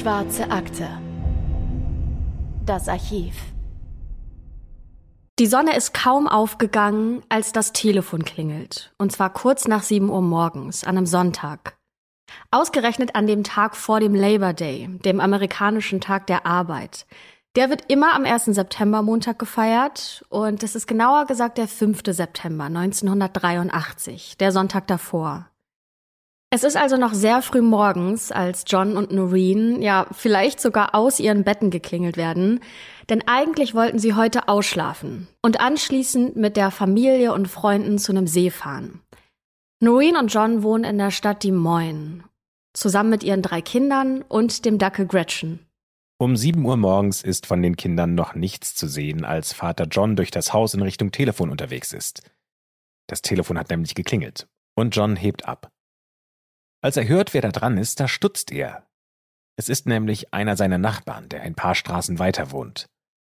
Schwarze Akte. Das Archiv. Die Sonne ist kaum aufgegangen, als das Telefon klingelt. Und zwar kurz nach 7 Uhr morgens, an einem Sonntag. Ausgerechnet an dem Tag vor dem Labor Day, dem amerikanischen Tag der Arbeit. Der wird immer am 1. September Montag gefeiert und es ist genauer gesagt der 5. September 1983, der Sonntag davor. Es ist also noch sehr früh morgens, als John und Noreen ja vielleicht sogar aus ihren Betten geklingelt werden, denn eigentlich wollten sie heute ausschlafen und anschließend mit der Familie und Freunden zu einem See fahren. Noreen und John wohnen in der Stadt Des Moines, zusammen mit ihren drei Kindern und dem Dackel Gretchen. Um sieben Uhr morgens ist von den Kindern noch nichts zu sehen, als Vater John durch das Haus in Richtung Telefon unterwegs ist. Das Telefon hat nämlich geklingelt und John hebt ab. Als er hört, wer da dran ist, da stutzt er. Es ist nämlich einer seiner Nachbarn, der ein paar Straßen weiter wohnt.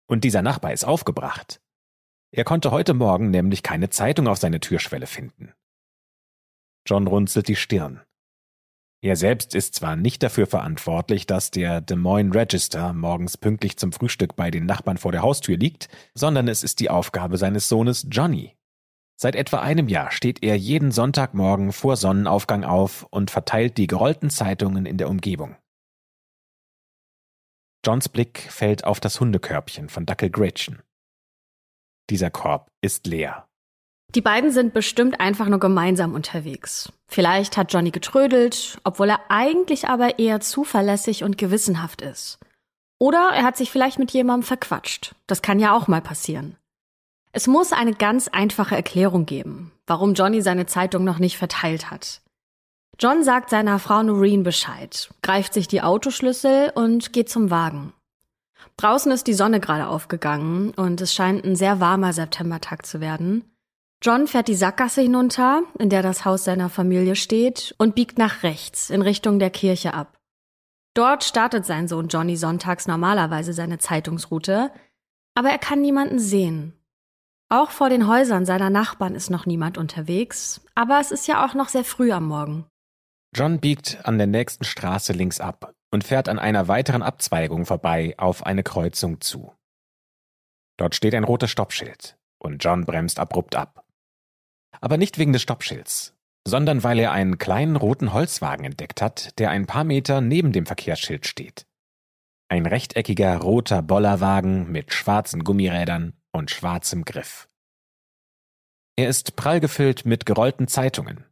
Und dieser Nachbar ist aufgebracht. Er konnte heute Morgen nämlich keine Zeitung auf seine Türschwelle finden. John runzelt die Stirn. Er selbst ist zwar nicht dafür verantwortlich, dass der Des Moines Register morgens pünktlich zum Frühstück bei den Nachbarn vor der Haustür liegt, sondern es ist die Aufgabe seines Sohnes Johnny, Seit etwa einem Jahr steht er jeden Sonntagmorgen vor Sonnenaufgang auf und verteilt die gerollten Zeitungen in der Umgebung. Johns Blick fällt auf das Hundekörbchen von Dackel Gretchen. Dieser Korb ist leer. Die beiden sind bestimmt einfach nur gemeinsam unterwegs. Vielleicht hat Johnny getrödelt, obwohl er eigentlich aber eher zuverlässig und gewissenhaft ist. Oder er hat sich vielleicht mit jemandem verquatscht. Das kann ja auch mal passieren. Es muss eine ganz einfache Erklärung geben, warum Johnny seine Zeitung noch nicht verteilt hat. John sagt seiner Frau Noreen Bescheid, greift sich die Autoschlüssel und geht zum Wagen. Draußen ist die Sonne gerade aufgegangen und es scheint ein sehr warmer Septembertag zu werden. John fährt die Sackgasse hinunter, in der das Haus seiner Familie steht, und biegt nach rechts in Richtung der Kirche ab. Dort startet sein Sohn Johnny sonntags normalerweise seine Zeitungsroute, aber er kann niemanden sehen auch vor den Häusern seiner Nachbarn ist noch niemand unterwegs, aber es ist ja auch noch sehr früh am Morgen. John biegt an der nächsten Straße links ab und fährt an einer weiteren Abzweigung vorbei auf eine Kreuzung zu. Dort steht ein rotes Stoppschild und John bremst abrupt ab. Aber nicht wegen des Stoppschilds, sondern weil er einen kleinen roten Holzwagen entdeckt hat, der ein paar Meter neben dem Verkehrsschild steht. Ein rechteckiger roter Bollerwagen mit schwarzen Gummirädern und schwarzem Griff. Er ist prall gefüllt mit gerollten Zeitungen.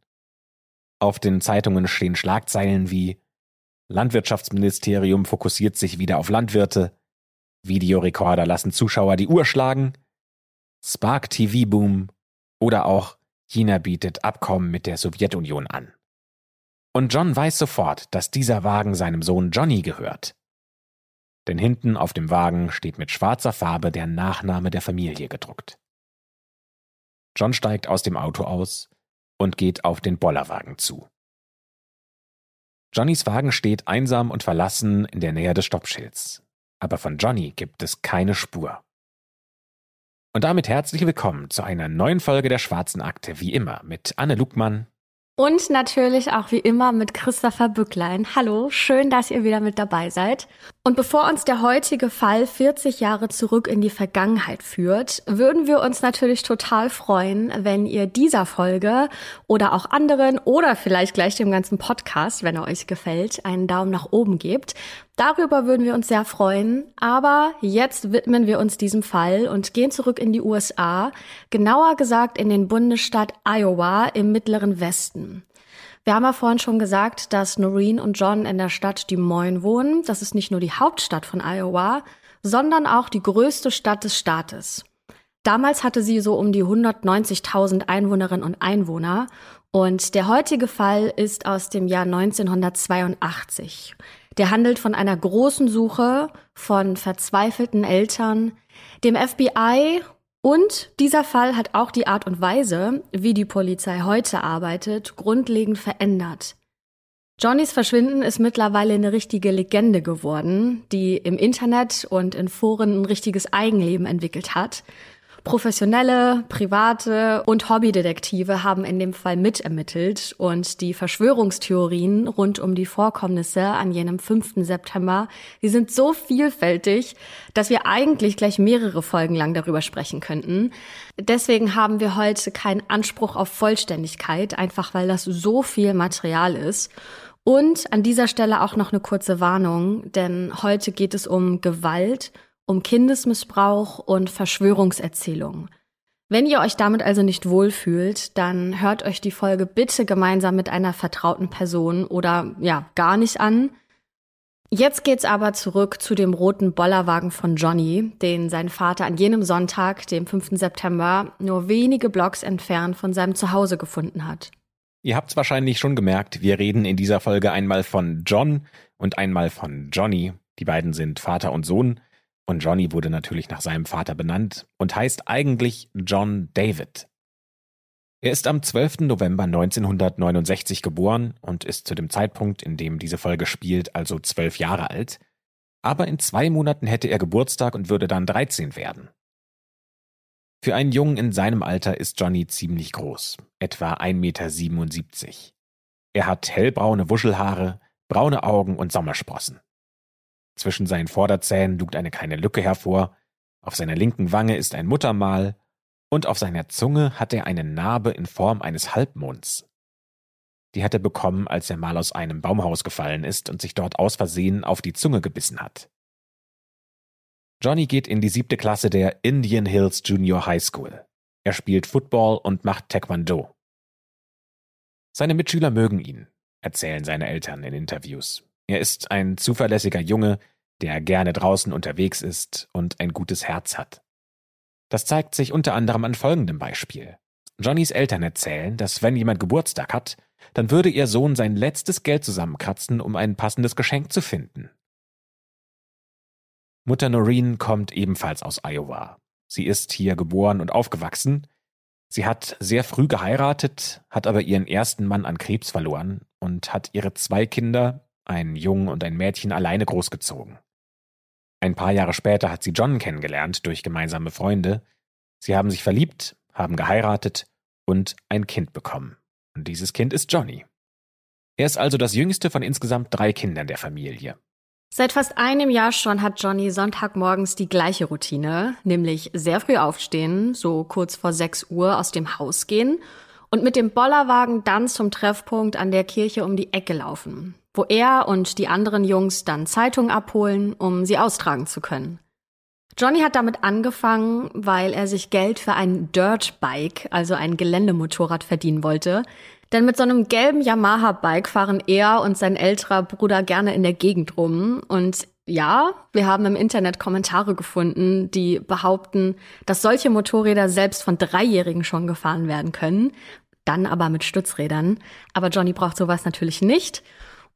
Auf den Zeitungen stehen Schlagzeilen wie Landwirtschaftsministerium fokussiert sich wieder auf Landwirte, Videorekorder lassen Zuschauer die Uhr schlagen, Spark TV Boom oder auch China bietet Abkommen mit der Sowjetunion an. Und John weiß sofort, dass dieser Wagen seinem Sohn Johnny gehört denn hinten auf dem Wagen steht mit schwarzer Farbe der Nachname der Familie gedruckt. John steigt aus dem Auto aus und geht auf den Bollerwagen zu. Johnnys Wagen steht einsam und verlassen in der Nähe des Stoppschilds, aber von Johnny gibt es keine Spur. Und damit herzlich willkommen zu einer neuen Folge der Schwarzen Akte, wie immer mit Anne Lugmann und natürlich auch wie immer mit Christopher Bücklein. Hallo, schön, dass ihr wieder mit dabei seid. Und bevor uns der heutige Fall 40 Jahre zurück in die Vergangenheit führt, würden wir uns natürlich total freuen, wenn ihr dieser Folge oder auch anderen oder vielleicht gleich dem ganzen Podcast, wenn er euch gefällt, einen Daumen nach oben gebt. Darüber würden wir uns sehr freuen. Aber jetzt widmen wir uns diesem Fall und gehen zurück in die USA, genauer gesagt in den Bundesstaat Iowa im mittleren Westen. Wir haben ja vorhin schon gesagt, dass Noreen und John in der Stadt Des Moines wohnen. Das ist nicht nur die Hauptstadt von Iowa, sondern auch die größte Stadt des Staates. Damals hatte sie so um die 190.000 Einwohnerinnen und Einwohner und der heutige Fall ist aus dem Jahr 1982. Der handelt von einer großen Suche von verzweifelten Eltern, dem FBI und dieser Fall hat auch die Art und Weise, wie die Polizei heute arbeitet, grundlegend verändert. Johnnys Verschwinden ist mittlerweile eine richtige Legende geworden, die im Internet und in Foren ein richtiges Eigenleben entwickelt hat. Professionelle, private und Hobbydetektive haben in dem Fall mitermittelt und die Verschwörungstheorien rund um die Vorkommnisse an jenem 5. September, die sind so vielfältig, dass wir eigentlich gleich mehrere Folgen lang darüber sprechen könnten. Deswegen haben wir heute keinen Anspruch auf Vollständigkeit, einfach weil das so viel Material ist. Und an dieser Stelle auch noch eine kurze Warnung, denn heute geht es um Gewalt um Kindesmissbrauch und Verschwörungserzählungen. Wenn ihr euch damit also nicht wohlfühlt, dann hört euch die Folge bitte gemeinsam mit einer vertrauten Person oder ja, gar nicht an. Jetzt geht's aber zurück zu dem roten Bollerwagen von Johnny, den sein Vater an jenem Sonntag, dem 5. September, nur wenige Blocks entfernt von seinem Zuhause gefunden hat. Ihr habt's wahrscheinlich schon gemerkt, wir reden in dieser Folge einmal von John und einmal von Johnny. Die beiden sind Vater und Sohn. Und Johnny wurde natürlich nach seinem Vater benannt und heißt eigentlich John David. Er ist am 12. November 1969 geboren und ist zu dem Zeitpunkt, in dem diese Folge spielt, also zwölf Jahre alt. Aber in zwei Monaten hätte er Geburtstag und würde dann 13 werden. Für einen Jungen in seinem Alter ist Johnny ziemlich groß, etwa 1,77 Meter. Er hat hellbraune Wuschelhaare, braune Augen und Sommersprossen. Zwischen seinen Vorderzähnen lugt eine kleine Lücke hervor, auf seiner linken Wange ist ein Muttermal und auf seiner Zunge hat er eine Narbe in Form eines Halbmonds. Die hat er bekommen, als er mal aus einem Baumhaus gefallen ist und sich dort aus Versehen auf die Zunge gebissen hat. Johnny geht in die siebte Klasse der Indian Hills Junior High School. Er spielt Football und macht Taekwondo. Seine Mitschüler mögen ihn, erzählen seine Eltern in Interviews. Er ist ein zuverlässiger Junge, der gerne draußen unterwegs ist und ein gutes Herz hat. Das zeigt sich unter anderem an folgendem Beispiel. Johnnys Eltern erzählen, dass wenn jemand Geburtstag hat, dann würde ihr Sohn sein letztes Geld zusammenkratzen, um ein passendes Geschenk zu finden. Mutter Noreen kommt ebenfalls aus Iowa. Sie ist hier geboren und aufgewachsen. Sie hat sehr früh geheiratet, hat aber ihren ersten Mann an Krebs verloren und hat ihre zwei Kinder, ein Jungen und ein Mädchen alleine großgezogen. Ein paar Jahre später hat sie John kennengelernt durch gemeinsame Freunde. Sie haben sich verliebt, haben geheiratet und ein Kind bekommen. Und dieses Kind ist Johnny. Er ist also das jüngste von insgesamt drei Kindern der Familie. Seit fast einem Jahr schon hat Johnny Sonntagmorgens die gleiche Routine, nämlich sehr früh aufstehen, so kurz vor 6 Uhr aus dem Haus gehen und mit dem Bollerwagen dann zum Treffpunkt an der Kirche um die Ecke laufen wo er und die anderen Jungs dann Zeitungen abholen, um sie austragen zu können. Johnny hat damit angefangen, weil er sich Geld für ein Dirtbike, also ein Geländemotorrad, verdienen wollte. Denn mit so einem gelben Yamaha-Bike fahren er und sein älterer Bruder gerne in der Gegend rum. Und ja, wir haben im Internet Kommentare gefunden, die behaupten, dass solche Motorräder selbst von Dreijährigen schon gefahren werden können. Dann aber mit Stützrädern. Aber Johnny braucht sowas natürlich nicht.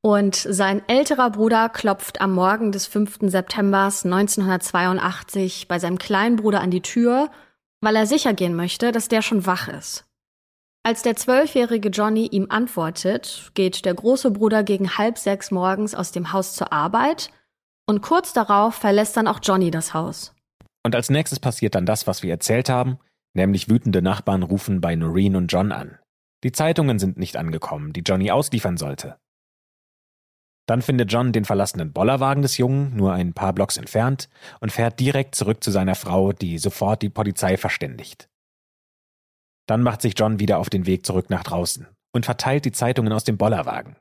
Und sein älterer Bruder klopft am Morgen des 5. September 1982 bei seinem kleinen Bruder an die Tür, weil er sicher gehen möchte, dass der schon wach ist. Als der zwölfjährige Johnny ihm antwortet, geht der große Bruder gegen halb sechs morgens aus dem Haus zur Arbeit und kurz darauf verlässt dann auch Johnny das Haus. Und als nächstes passiert dann das, was wir erzählt haben, nämlich wütende Nachbarn rufen bei Noreen und John an. Die Zeitungen sind nicht angekommen, die Johnny ausliefern sollte. Dann findet John den verlassenen Bollerwagen des Jungen nur ein paar Blocks entfernt und fährt direkt zurück zu seiner Frau, die sofort die Polizei verständigt. Dann macht sich John wieder auf den Weg zurück nach draußen und verteilt die Zeitungen aus dem Bollerwagen.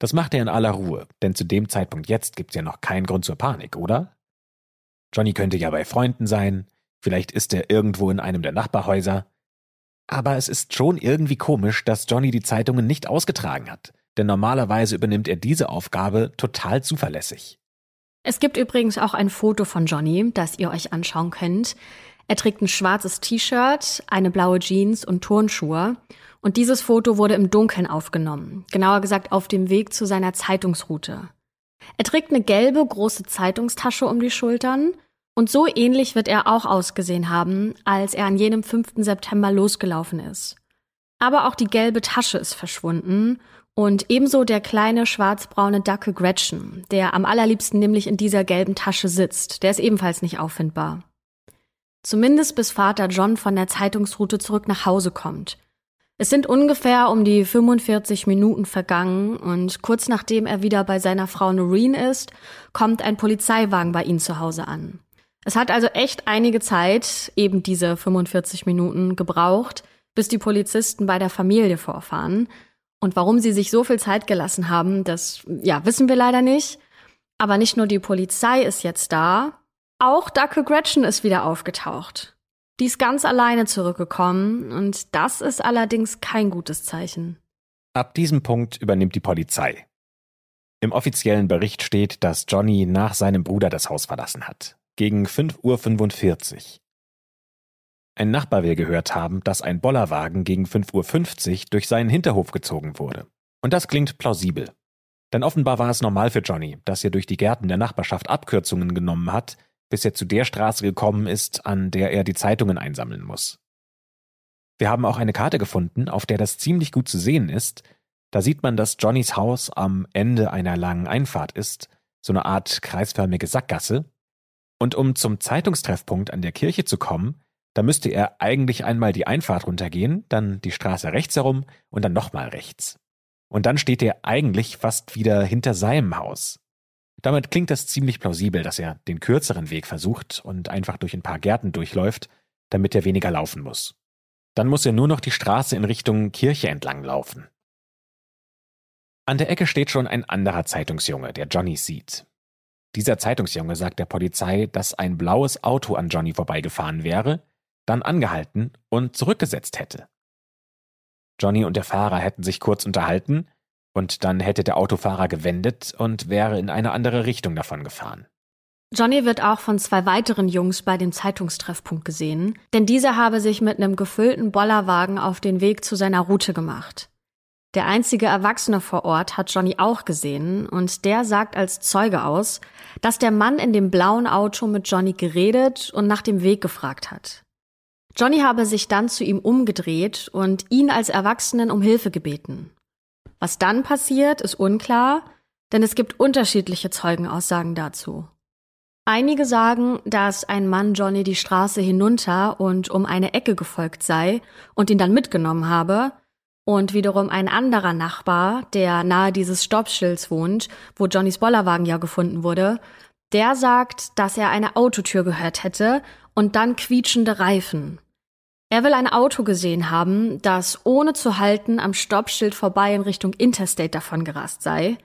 Das macht er in aller Ruhe, denn zu dem Zeitpunkt jetzt gibt's ja noch keinen Grund zur Panik, oder? Johnny könnte ja bei Freunden sein, vielleicht ist er irgendwo in einem der Nachbarhäuser. Aber es ist schon irgendwie komisch, dass Johnny die Zeitungen nicht ausgetragen hat denn normalerweise übernimmt er diese Aufgabe total zuverlässig. Es gibt übrigens auch ein Foto von Johnny, das ihr euch anschauen könnt. Er trägt ein schwarzes T-Shirt, eine blaue Jeans und Turnschuhe. Und dieses Foto wurde im Dunkeln aufgenommen, genauer gesagt auf dem Weg zu seiner Zeitungsroute. Er trägt eine gelbe große Zeitungstasche um die Schultern und so ähnlich wird er auch ausgesehen haben, als er an jenem 5. September losgelaufen ist. Aber auch die gelbe Tasche ist verschwunden und ebenso der kleine schwarzbraune Dackel Gretchen, der am allerliebsten nämlich in dieser gelben Tasche sitzt, der ist ebenfalls nicht auffindbar. Zumindest bis Vater John von der Zeitungsroute zurück nach Hause kommt. Es sind ungefähr um die 45 Minuten vergangen und kurz nachdem er wieder bei seiner Frau Noreen ist, kommt ein Polizeiwagen bei ihnen zu Hause an. Es hat also echt einige Zeit, eben diese 45 Minuten, gebraucht, bis die Polizisten bei der Familie vorfahren. Und warum sie sich so viel Zeit gelassen haben, das ja, wissen wir leider nicht. Aber nicht nur die Polizei ist jetzt da, auch Dacke Gretchen ist wieder aufgetaucht. Die ist ganz alleine zurückgekommen und das ist allerdings kein gutes Zeichen. Ab diesem Punkt übernimmt die Polizei. Im offiziellen Bericht steht, dass Johnny nach seinem Bruder das Haus verlassen hat. Gegen 5.45 Uhr. Ein Nachbar will gehört haben, dass ein Bollerwagen gegen 5.50 Uhr durch seinen Hinterhof gezogen wurde. Und das klingt plausibel. Denn offenbar war es normal für Johnny, dass er durch die Gärten der Nachbarschaft Abkürzungen genommen hat, bis er zu der Straße gekommen ist, an der er die Zeitungen einsammeln muss. Wir haben auch eine Karte gefunden, auf der das ziemlich gut zu sehen ist. Da sieht man, dass Johnnys Haus am Ende einer langen Einfahrt ist, so eine Art kreisförmige Sackgasse. Und um zum Zeitungstreffpunkt an der Kirche zu kommen, da müsste er eigentlich einmal die Einfahrt runtergehen, dann die Straße rechts herum und dann nochmal rechts. Und dann steht er eigentlich fast wieder hinter seinem Haus. Damit klingt das ziemlich plausibel, dass er den kürzeren Weg versucht und einfach durch ein paar Gärten durchläuft, damit er weniger laufen muss. Dann muss er nur noch die Straße in Richtung Kirche entlang laufen. An der Ecke steht schon ein anderer Zeitungsjunge, der Johnny sieht. Dieser Zeitungsjunge sagt der Polizei, dass ein blaues Auto an Johnny vorbeigefahren wäre, dann angehalten und zurückgesetzt hätte. Johnny und der Fahrer hätten sich kurz unterhalten, und dann hätte der Autofahrer gewendet und wäre in eine andere Richtung davon gefahren. Johnny wird auch von zwei weiteren Jungs bei dem Zeitungstreffpunkt gesehen, denn dieser habe sich mit einem gefüllten Bollerwagen auf den Weg zu seiner Route gemacht. Der einzige Erwachsene vor Ort hat Johnny auch gesehen und der sagt als Zeuge aus, dass der Mann in dem blauen Auto mit Johnny geredet und nach dem Weg gefragt hat. Johnny habe sich dann zu ihm umgedreht und ihn als Erwachsenen um Hilfe gebeten. Was dann passiert, ist unklar, denn es gibt unterschiedliche Zeugenaussagen dazu. Einige sagen, dass ein Mann Johnny die Straße hinunter und um eine Ecke gefolgt sei und ihn dann mitgenommen habe, und wiederum ein anderer Nachbar, der nahe dieses Stoppschilds wohnt, wo Johnnys Bollerwagen ja gefunden wurde, der sagt, dass er eine Autotür gehört hätte und dann quietschende Reifen. Er will ein Auto gesehen haben, das ohne zu halten am Stoppschild vorbei in Richtung Interstate davon gerast sei.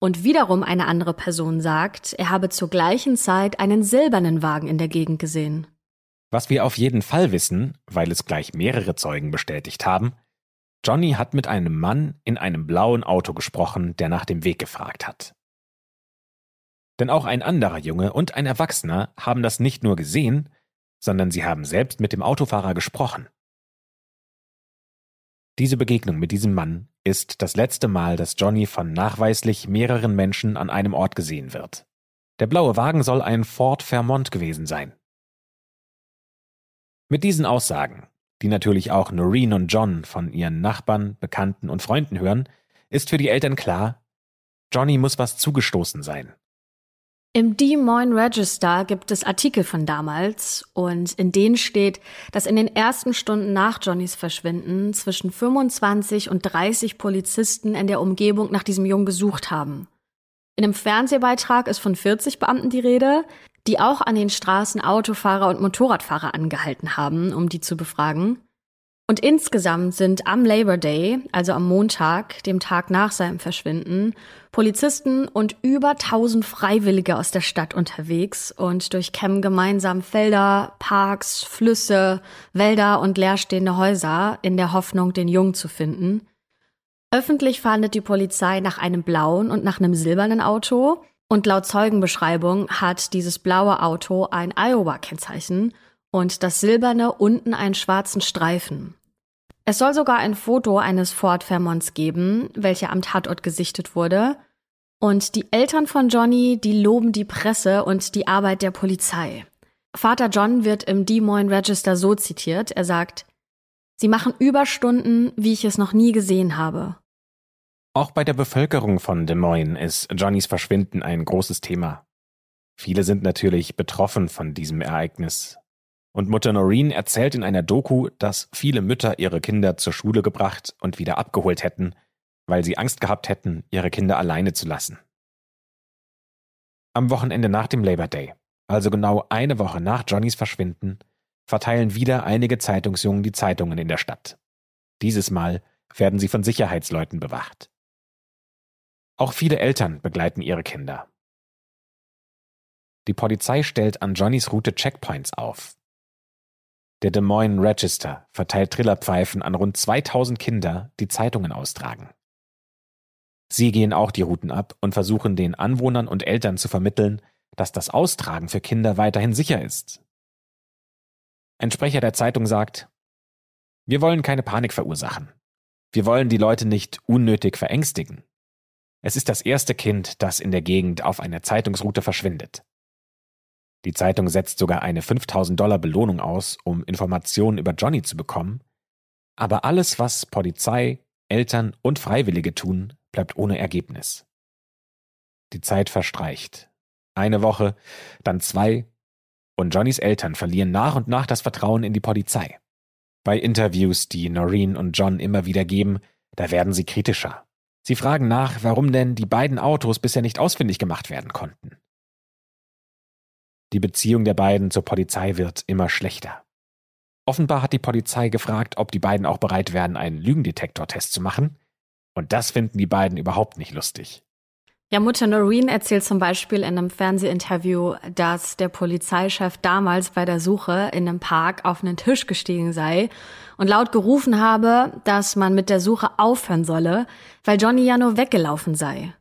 Und wiederum eine andere Person sagt, er habe zur gleichen Zeit einen silbernen Wagen in der Gegend gesehen. Was wir auf jeden Fall wissen, weil es gleich mehrere Zeugen bestätigt haben, Johnny hat mit einem Mann in einem blauen Auto gesprochen, der nach dem Weg gefragt hat. Denn auch ein anderer Junge und ein Erwachsener haben das nicht nur gesehen, sondern sie haben selbst mit dem Autofahrer gesprochen. Diese Begegnung mit diesem Mann ist das letzte Mal, dass Johnny von nachweislich mehreren Menschen an einem Ort gesehen wird. Der blaue Wagen soll ein Ford Fairmont gewesen sein. Mit diesen Aussagen, die natürlich auch Noreen und John von ihren Nachbarn, Bekannten und Freunden hören, ist für die Eltern klar, Johnny muss was zugestoßen sein. Im Des Moines Register gibt es Artikel von damals und in denen steht, dass in den ersten Stunden nach Johnnys Verschwinden zwischen 25 und 30 Polizisten in der Umgebung nach diesem Jungen gesucht haben. In einem Fernsehbeitrag ist von 40 Beamten die Rede, die auch an den Straßen Autofahrer und Motorradfahrer angehalten haben, um die zu befragen. Und insgesamt sind am Labor Day, also am Montag, dem Tag nach seinem Verschwinden, Polizisten und über 1000 Freiwillige aus der Stadt unterwegs und durchkämmen gemeinsam Felder, Parks, Flüsse, Wälder und leerstehende Häuser in der Hoffnung, den Jungen zu finden. Öffentlich fahndet die Polizei nach einem blauen und nach einem silbernen Auto und laut Zeugenbeschreibung hat dieses blaue Auto ein Iowa-Kennzeichen und das silberne unten einen schwarzen Streifen. Es soll sogar ein Foto eines Ford Fairmonts geben, welcher am Tatort gesichtet wurde. Und die Eltern von Johnny, die loben die Presse und die Arbeit der Polizei. Vater John wird im Des Moines Register so zitiert. Er sagt, Sie machen Überstunden, wie ich es noch nie gesehen habe. Auch bei der Bevölkerung von Des Moines ist Johnnys Verschwinden ein großes Thema. Viele sind natürlich betroffen von diesem Ereignis. Und Mutter Noreen erzählt in einer Doku, dass viele Mütter ihre Kinder zur Schule gebracht und wieder abgeholt hätten, weil sie Angst gehabt hätten, ihre Kinder alleine zu lassen. Am Wochenende nach dem Labor Day, also genau eine Woche nach Johnnys Verschwinden, verteilen wieder einige Zeitungsjungen die Zeitungen in der Stadt. Dieses Mal werden sie von Sicherheitsleuten bewacht. Auch viele Eltern begleiten ihre Kinder. Die Polizei stellt an Johnnys Route Checkpoints auf. Der Des Moines Register verteilt Trillerpfeifen an rund 2000 Kinder, die Zeitungen austragen. Sie gehen auch die Routen ab und versuchen den Anwohnern und Eltern zu vermitteln, dass das Austragen für Kinder weiterhin sicher ist. Ein Sprecher der Zeitung sagt, wir wollen keine Panik verursachen. Wir wollen die Leute nicht unnötig verängstigen. Es ist das erste Kind, das in der Gegend auf einer Zeitungsroute verschwindet. Die Zeitung setzt sogar eine 5000 Dollar Belohnung aus, um Informationen über Johnny zu bekommen. Aber alles, was Polizei, Eltern und Freiwillige tun, bleibt ohne Ergebnis. Die Zeit verstreicht. Eine Woche, dann zwei, und Johnnys Eltern verlieren nach und nach das Vertrauen in die Polizei. Bei Interviews, die Noreen und John immer wieder geben, da werden sie kritischer. Sie fragen nach, warum denn die beiden Autos bisher nicht ausfindig gemacht werden konnten. Die Beziehung der beiden zur Polizei wird immer schlechter. Offenbar hat die Polizei gefragt, ob die beiden auch bereit wären, einen Lügendetektortest zu machen, und das finden die beiden überhaupt nicht lustig. Ja, Mutter Noreen erzählt zum Beispiel in einem Fernsehinterview, dass der Polizeichef damals bei der Suche in einem Park auf einen Tisch gestiegen sei und laut gerufen habe, dass man mit der Suche aufhören solle, weil Johnny ja nur weggelaufen sei.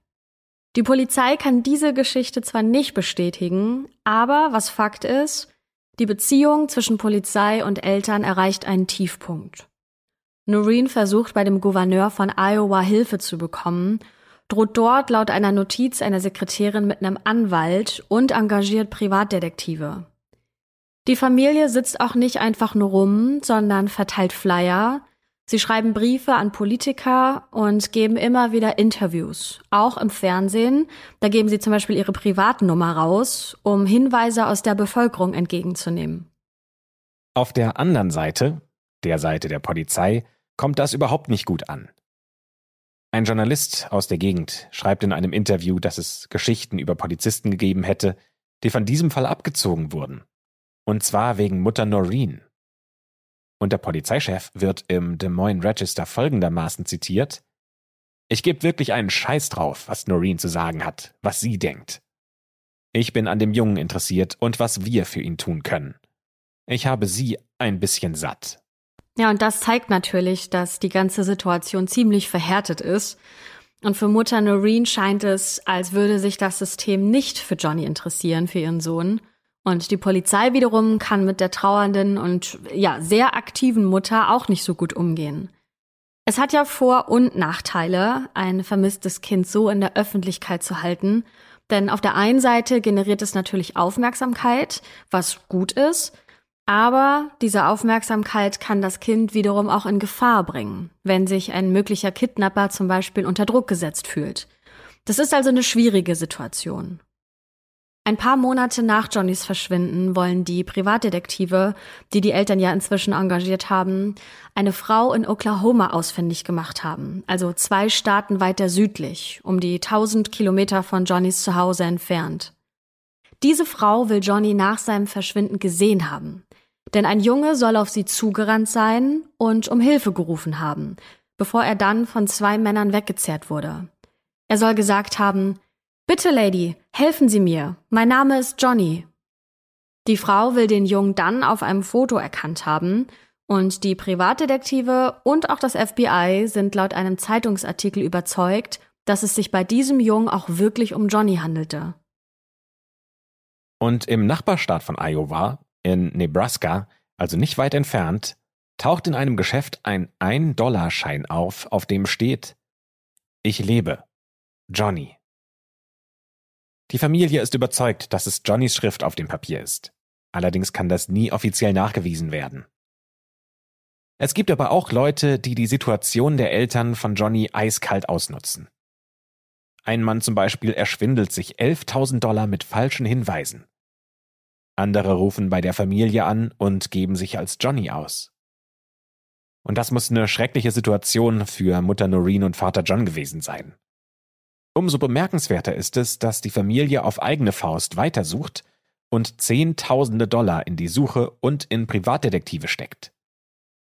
Die Polizei kann diese Geschichte zwar nicht bestätigen, aber was Fakt ist, die Beziehung zwischen Polizei und Eltern erreicht einen Tiefpunkt. Noreen versucht bei dem Gouverneur von Iowa Hilfe zu bekommen, droht dort laut einer Notiz einer Sekretärin mit einem Anwalt und engagiert Privatdetektive. Die Familie sitzt auch nicht einfach nur rum, sondern verteilt Flyer. Sie schreiben Briefe an Politiker und geben immer wieder Interviews, auch im Fernsehen. Da geben sie zum Beispiel ihre Privatnummer raus, um Hinweise aus der Bevölkerung entgegenzunehmen. Auf der anderen Seite, der Seite der Polizei, kommt das überhaupt nicht gut an. Ein Journalist aus der Gegend schreibt in einem Interview, dass es Geschichten über Polizisten gegeben hätte, die von diesem Fall abgezogen wurden. Und zwar wegen Mutter Noreen. Und der Polizeichef wird im Des Moines Register folgendermaßen zitiert Ich gebe wirklich einen Scheiß drauf, was Noreen zu sagen hat, was sie denkt. Ich bin an dem Jungen interessiert und was wir für ihn tun können. Ich habe sie ein bisschen satt. Ja, und das zeigt natürlich, dass die ganze Situation ziemlich verhärtet ist. Und für Mutter Noreen scheint es, als würde sich das System nicht für Johnny interessieren, für ihren Sohn. Und die Polizei wiederum kann mit der trauernden und ja, sehr aktiven Mutter auch nicht so gut umgehen. Es hat ja Vor- und Nachteile, ein vermisstes Kind so in der Öffentlichkeit zu halten. Denn auf der einen Seite generiert es natürlich Aufmerksamkeit, was gut ist. Aber diese Aufmerksamkeit kann das Kind wiederum auch in Gefahr bringen, wenn sich ein möglicher Kidnapper zum Beispiel unter Druck gesetzt fühlt. Das ist also eine schwierige Situation. Ein paar Monate nach Johnnys Verschwinden wollen die Privatdetektive, die die Eltern ja inzwischen engagiert haben, eine Frau in Oklahoma ausfindig gemacht haben, also zwei Staaten weiter südlich, um die 1000 Kilometer von Johnnys Zuhause entfernt. Diese Frau will Johnny nach seinem Verschwinden gesehen haben. Denn ein Junge soll auf sie zugerannt sein und um Hilfe gerufen haben, bevor er dann von zwei Männern weggezerrt wurde. Er soll gesagt haben, Bitte, Lady, helfen Sie mir. Mein Name ist Johnny. Die Frau will den Jungen dann auf einem Foto erkannt haben und die Privatdetektive und auch das FBI sind laut einem Zeitungsartikel überzeugt, dass es sich bei diesem Jungen auch wirklich um Johnny handelte. Und im Nachbarstaat von Iowa in Nebraska, also nicht weit entfernt, taucht in einem Geschäft ein 1-Dollar-Schein auf, auf dem steht Ich lebe. Johnny. Die Familie ist überzeugt, dass es Johnnys Schrift auf dem Papier ist. Allerdings kann das nie offiziell nachgewiesen werden. Es gibt aber auch Leute, die die Situation der Eltern von Johnny eiskalt ausnutzen. Ein Mann zum Beispiel erschwindelt sich 11.000 Dollar mit falschen Hinweisen. andere rufen bei der Familie an und geben sich als Johnny aus. Und das muss eine schreckliche Situation für Mutter Noreen und Vater John gewesen sein. Umso bemerkenswerter ist es, dass die Familie auf eigene Faust weitersucht und Zehntausende Dollar in die Suche und in Privatdetektive steckt.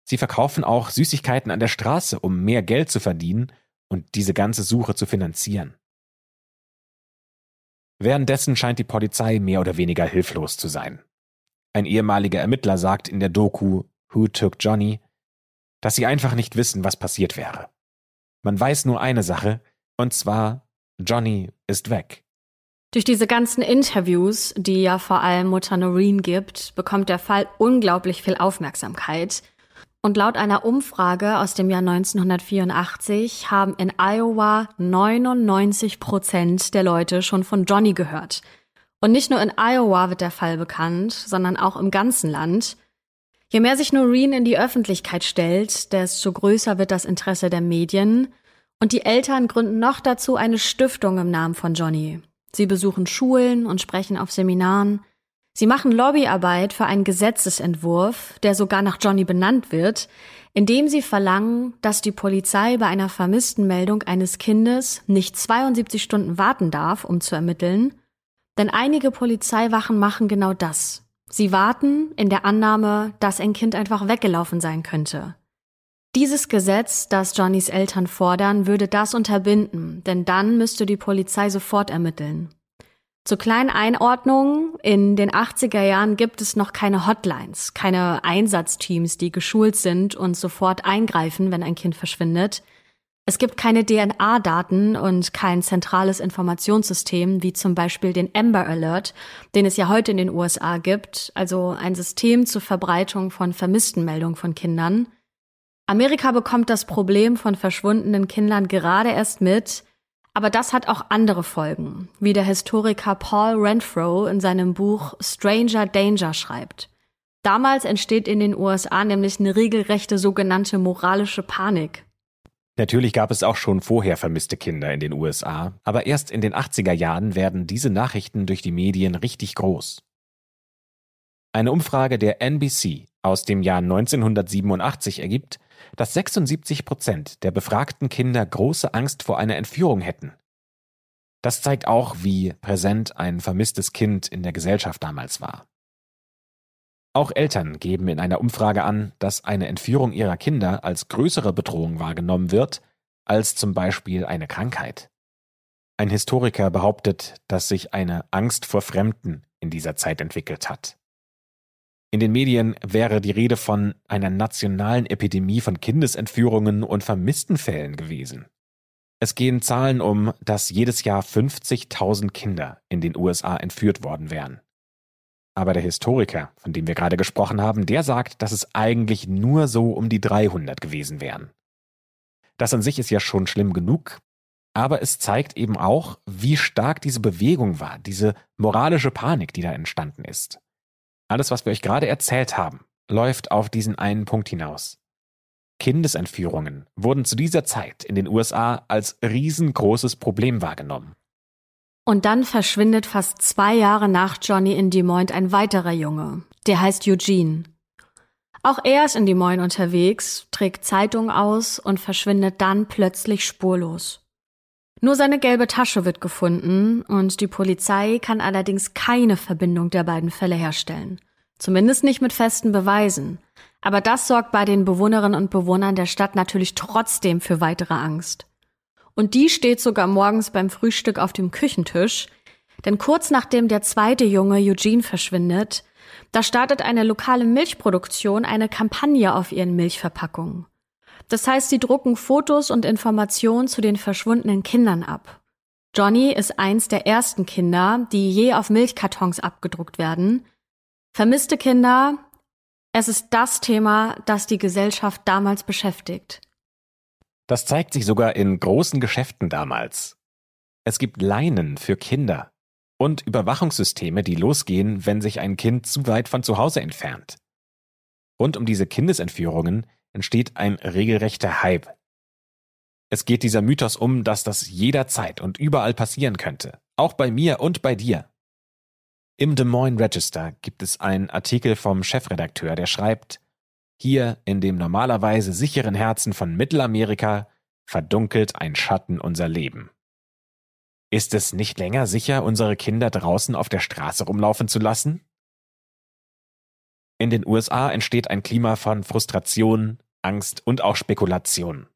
Sie verkaufen auch Süßigkeiten an der Straße, um mehr Geld zu verdienen und diese ganze Suche zu finanzieren. Währenddessen scheint die Polizei mehr oder weniger hilflos zu sein. Ein ehemaliger Ermittler sagt in der Doku Who Took Johnny, dass sie einfach nicht wissen, was passiert wäre. Man weiß nur eine Sache, und zwar, Johnny ist weg. Durch diese ganzen Interviews, die ja vor allem Mutter Noreen gibt, bekommt der Fall unglaublich viel Aufmerksamkeit. Und laut einer Umfrage aus dem Jahr 1984 haben in Iowa 99 Prozent der Leute schon von Johnny gehört. Und nicht nur in Iowa wird der Fall bekannt, sondern auch im ganzen Land. Je mehr sich Noreen in die Öffentlichkeit stellt, desto größer wird das Interesse der Medien. Und die Eltern gründen noch dazu eine Stiftung im Namen von Johnny. Sie besuchen Schulen und sprechen auf Seminaren. Sie machen Lobbyarbeit für einen Gesetzesentwurf, der sogar nach Johnny benannt wird, indem sie verlangen, dass die Polizei bei einer vermissten Meldung eines Kindes nicht 72 Stunden warten darf, um zu ermitteln, denn einige Polizeiwachen machen genau das. Sie warten in der Annahme, dass ein Kind einfach weggelaufen sein könnte. Dieses Gesetz, das Johnnys Eltern fordern, würde das unterbinden, denn dann müsste die Polizei sofort ermitteln. Zur kleinen Einordnung, in den 80er Jahren gibt es noch keine Hotlines, keine Einsatzteams, die geschult sind und sofort eingreifen, wenn ein Kind verschwindet. Es gibt keine DNA-Daten und kein zentrales Informationssystem, wie zum Beispiel den Amber Alert, den es ja heute in den USA gibt, also ein System zur Verbreitung von Vermisstenmeldungen von Kindern. Amerika bekommt das Problem von verschwundenen Kindern gerade erst mit, aber das hat auch andere Folgen, wie der Historiker Paul Renfro in seinem Buch Stranger Danger schreibt. Damals entsteht in den USA nämlich eine regelrechte sogenannte moralische Panik. Natürlich gab es auch schon vorher vermisste Kinder in den USA, aber erst in den 80er Jahren werden diese Nachrichten durch die Medien richtig groß. Eine Umfrage der NBC aus dem Jahr 1987 ergibt, dass 76 Prozent der befragten Kinder große Angst vor einer Entführung hätten. Das zeigt auch, wie präsent ein vermisstes Kind in der Gesellschaft damals war. Auch Eltern geben in einer Umfrage an, dass eine Entführung ihrer Kinder als größere Bedrohung wahrgenommen wird als zum Beispiel eine Krankheit. Ein Historiker behauptet, dass sich eine Angst vor Fremden in dieser Zeit entwickelt hat. In den Medien wäre die Rede von einer nationalen Epidemie von Kindesentführungen und vermissten Fällen gewesen. Es gehen Zahlen um, dass jedes Jahr 50.000 Kinder in den USA entführt worden wären. Aber der Historiker, von dem wir gerade gesprochen haben, der sagt, dass es eigentlich nur so um die 300 gewesen wären. Das an sich ist ja schon schlimm genug, aber es zeigt eben auch, wie stark diese Bewegung war, diese moralische Panik, die da entstanden ist. Alles, was wir euch gerade erzählt haben, läuft auf diesen einen Punkt hinaus. Kindesentführungen wurden zu dieser Zeit in den USA als riesengroßes Problem wahrgenommen. Und dann verschwindet fast zwei Jahre nach Johnny in Des Moines ein weiterer Junge. Der heißt Eugene. Auch er ist in Des Moines unterwegs, trägt Zeitung aus und verschwindet dann plötzlich spurlos. Nur seine gelbe Tasche wird gefunden und die Polizei kann allerdings keine Verbindung der beiden Fälle herstellen. Zumindest nicht mit festen Beweisen. Aber das sorgt bei den Bewohnerinnen und Bewohnern der Stadt natürlich trotzdem für weitere Angst. Und die steht sogar morgens beim Frühstück auf dem Küchentisch, denn kurz nachdem der zweite Junge Eugene verschwindet, da startet eine lokale Milchproduktion eine Kampagne auf ihren Milchverpackungen. Das heißt, sie drucken Fotos und Informationen zu den verschwundenen Kindern ab. Johnny ist eins der ersten Kinder, die je auf Milchkartons abgedruckt werden. Vermisste Kinder, es ist das Thema, das die Gesellschaft damals beschäftigt. Das zeigt sich sogar in großen Geschäften damals. Es gibt Leinen für Kinder und Überwachungssysteme, die losgehen, wenn sich ein Kind zu weit von zu Hause entfernt. Rund um diese Kindesentführungen entsteht ein regelrechter Hype. Es geht dieser Mythos um, dass das jederzeit und überall passieren könnte, auch bei mir und bei dir. Im Des Moines Register gibt es einen Artikel vom Chefredakteur, der schreibt, hier in dem normalerweise sicheren Herzen von Mittelamerika verdunkelt ein Schatten unser Leben. Ist es nicht länger sicher, unsere Kinder draußen auf der Straße rumlaufen zu lassen? In den USA entsteht ein Klima von Frustration, Angst und auch Spekulation.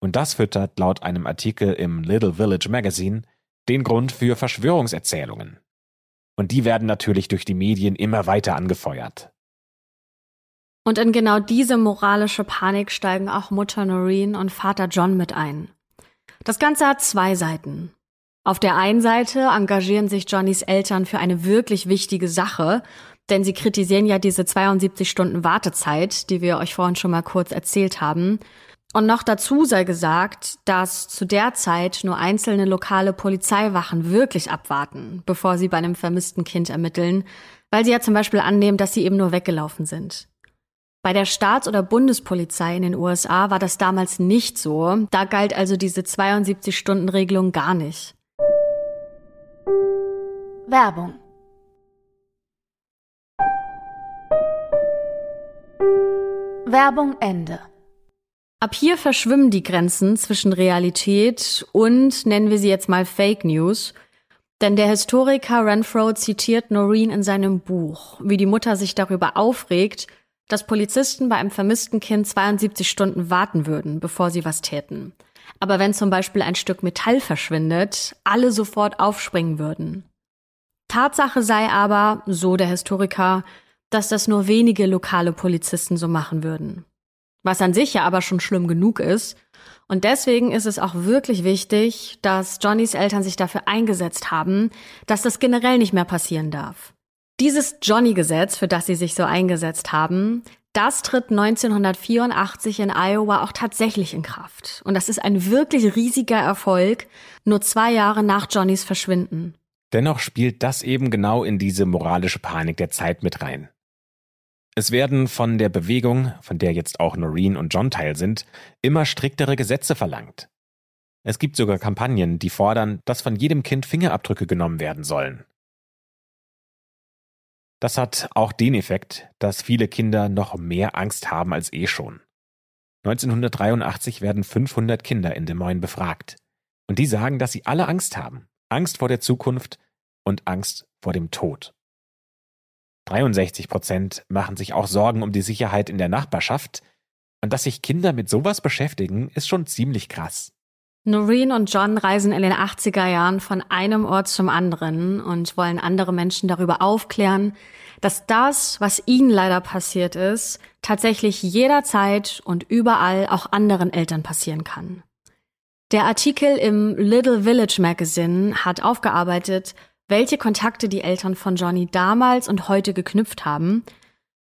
Und das füttert laut einem Artikel im Little Village Magazine den Grund für Verschwörungserzählungen. Und die werden natürlich durch die Medien immer weiter angefeuert. Und in genau diese moralische Panik steigen auch Mutter Noreen und Vater John mit ein. Das Ganze hat zwei Seiten. Auf der einen Seite engagieren sich Johnnys Eltern für eine wirklich wichtige Sache, denn sie kritisieren ja diese 72 Stunden Wartezeit, die wir euch vorhin schon mal kurz erzählt haben. Und noch dazu sei gesagt, dass zu der Zeit nur einzelne lokale Polizeiwachen wirklich abwarten, bevor sie bei einem vermissten Kind ermitteln, weil sie ja zum Beispiel annehmen, dass sie eben nur weggelaufen sind. Bei der Staats- oder Bundespolizei in den USA war das damals nicht so. Da galt also diese 72-Stunden-Regelung gar nicht. Werbung Werbung Ende. Ab hier verschwimmen die Grenzen zwischen Realität und, nennen wir sie jetzt mal Fake News. Denn der Historiker Renfro zitiert Noreen in seinem Buch, wie die Mutter sich darüber aufregt, dass Polizisten bei einem vermissten Kind 72 Stunden warten würden, bevor sie was täten. Aber wenn zum Beispiel ein Stück Metall verschwindet, alle sofort aufspringen würden. Tatsache sei aber, so der Historiker, dass das nur wenige lokale Polizisten so machen würden. Was an sich ja aber schon schlimm genug ist. Und deswegen ist es auch wirklich wichtig, dass Johnnys Eltern sich dafür eingesetzt haben, dass das generell nicht mehr passieren darf. Dieses Johnny-Gesetz, für das sie sich so eingesetzt haben, das tritt 1984 in Iowa auch tatsächlich in Kraft. Und das ist ein wirklich riesiger Erfolg, nur zwei Jahre nach Johnnys Verschwinden. Dennoch spielt das eben genau in diese moralische Panik der Zeit mit rein. Es werden von der Bewegung, von der jetzt auch Noreen und John Teil sind, immer striktere Gesetze verlangt. Es gibt sogar Kampagnen, die fordern, dass von jedem Kind Fingerabdrücke genommen werden sollen. Das hat auch den Effekt, dass viele Kinder noch mehr Angst haben als eh schon. 1983 werden 500 Kinder in Des Moines befragt. Und die sagen, dass sie alle Angst haben. Angst vor der Zukunft und Angst vor dem Tod. 63 Prozent machen sich auch Sorgen um die Sicherheit in der Nachbarschaft. Und dass sich Kinder mit sowas beschäftigen, ist schon ziemlich krass. Noreen und John reisen in den 80er Jahren von einem Ort zum anderen und wollen andere Menschen darüber aufklären, dass das, was ihnen leider passiert ist, tatsächlich jederzeit und überall auch anderen Eltern passieren kann. Der Artikel im Little Village Magazine hat aufgearbeitet, welche Kontakte die Eltern von Johnny damals und heute geknüpft haben.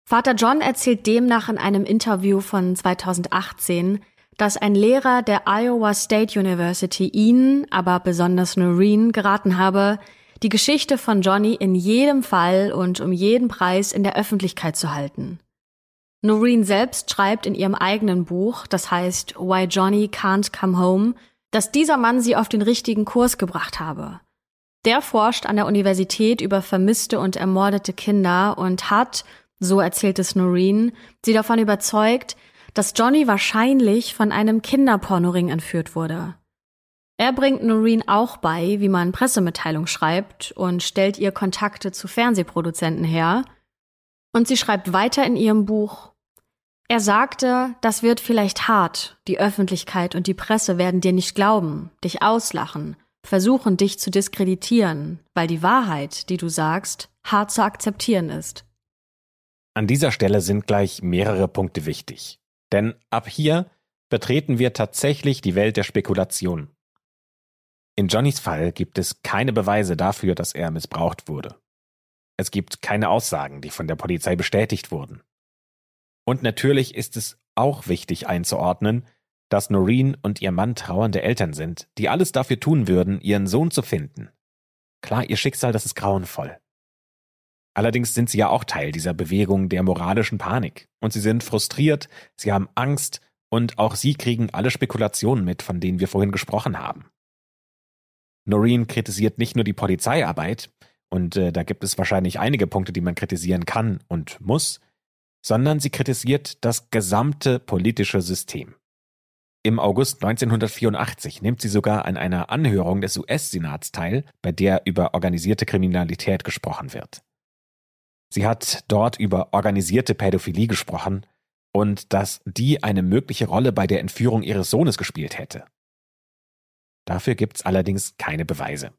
Vater John erzählt demnach in einem Interview von 2018, dass ein Lehrer der Iowa State University ihn, aber besonders Noreen, geraten habe, die Geschichte von Johnny in jedem Fall und um jeden Preis in der Öffentlichkeit zu halten. Noreen selbst schreibt in ihrem eigenen Buch, das heißt Why Johnny Can't Come Home, dass dieser Mann sie auf den richtigen Kurs gebracht habe. Der forscht an der Universität über vermisste und ermordete Kinder und hat, so erzählt es Noreen, sie davon überzeugt, dass Johnny wahrscheinlich von einem Kinderpornoring entführt wurde. Er bringt Noreen auch bei, wie man Pressemitteilung schreibt und stellt ihr Kontakte zu Fernsehproduzenten her. Und sie schreibt weiter in ihrem Buch, er sagte, das wird vielleicht hart, die Öffentlichkeit und die Presse werden dir nicht glauben, dich auslachen, versuchen dich zu diskreditieren, weil die Wahrheit, die du sagst, hart zu akzeptieren ist. An dieser Stelle sind gleich mehrere Punkte wichtig. Denn ab hier betreten wir tatsächlich die Welt der Spekulation. In Johnnys Fall gibt es keine Beweise dafür, dass er missbraucht wurde. Es gibt keine Aussagen, die von der Polizei bestätigt wurden. Und natürlich ist es auch wichtig einzuordnen, dass Noreen und ihr Mann trauernde Eltern sind, die alles dafür tun würden, ihren Sohn zu finden. Klar, ihr Schicksal, das ist grauenvoll. Allerdings sind sie ja auch Teil dieser Bewegung der moralischen Panik. Und sie sind frustriert, sie haben Angst und auch sie kriegen alle Spekulationen mit, von denen wir vorhin gesprochen haben. Noreen kritisiert nicht nur die Polizeiarbeit und äh, da gibt es wahrscheinlich einige Punkte, die man kritisieren kann und muss, sondern sie kritisiert das gesamte politische System. Im August 1984 nimmt sie sogar an einer Anhörung des US-Senats teil, bei der über organisierte Kriminalität gesprochen wird. Sie hat dort über organisierte Pädophilie gesprochen und dass die eine mögliche Rolle bei der Entführung ihres Sohnes gespielt hätte. Dafür gibt's allerdings keine Beweise.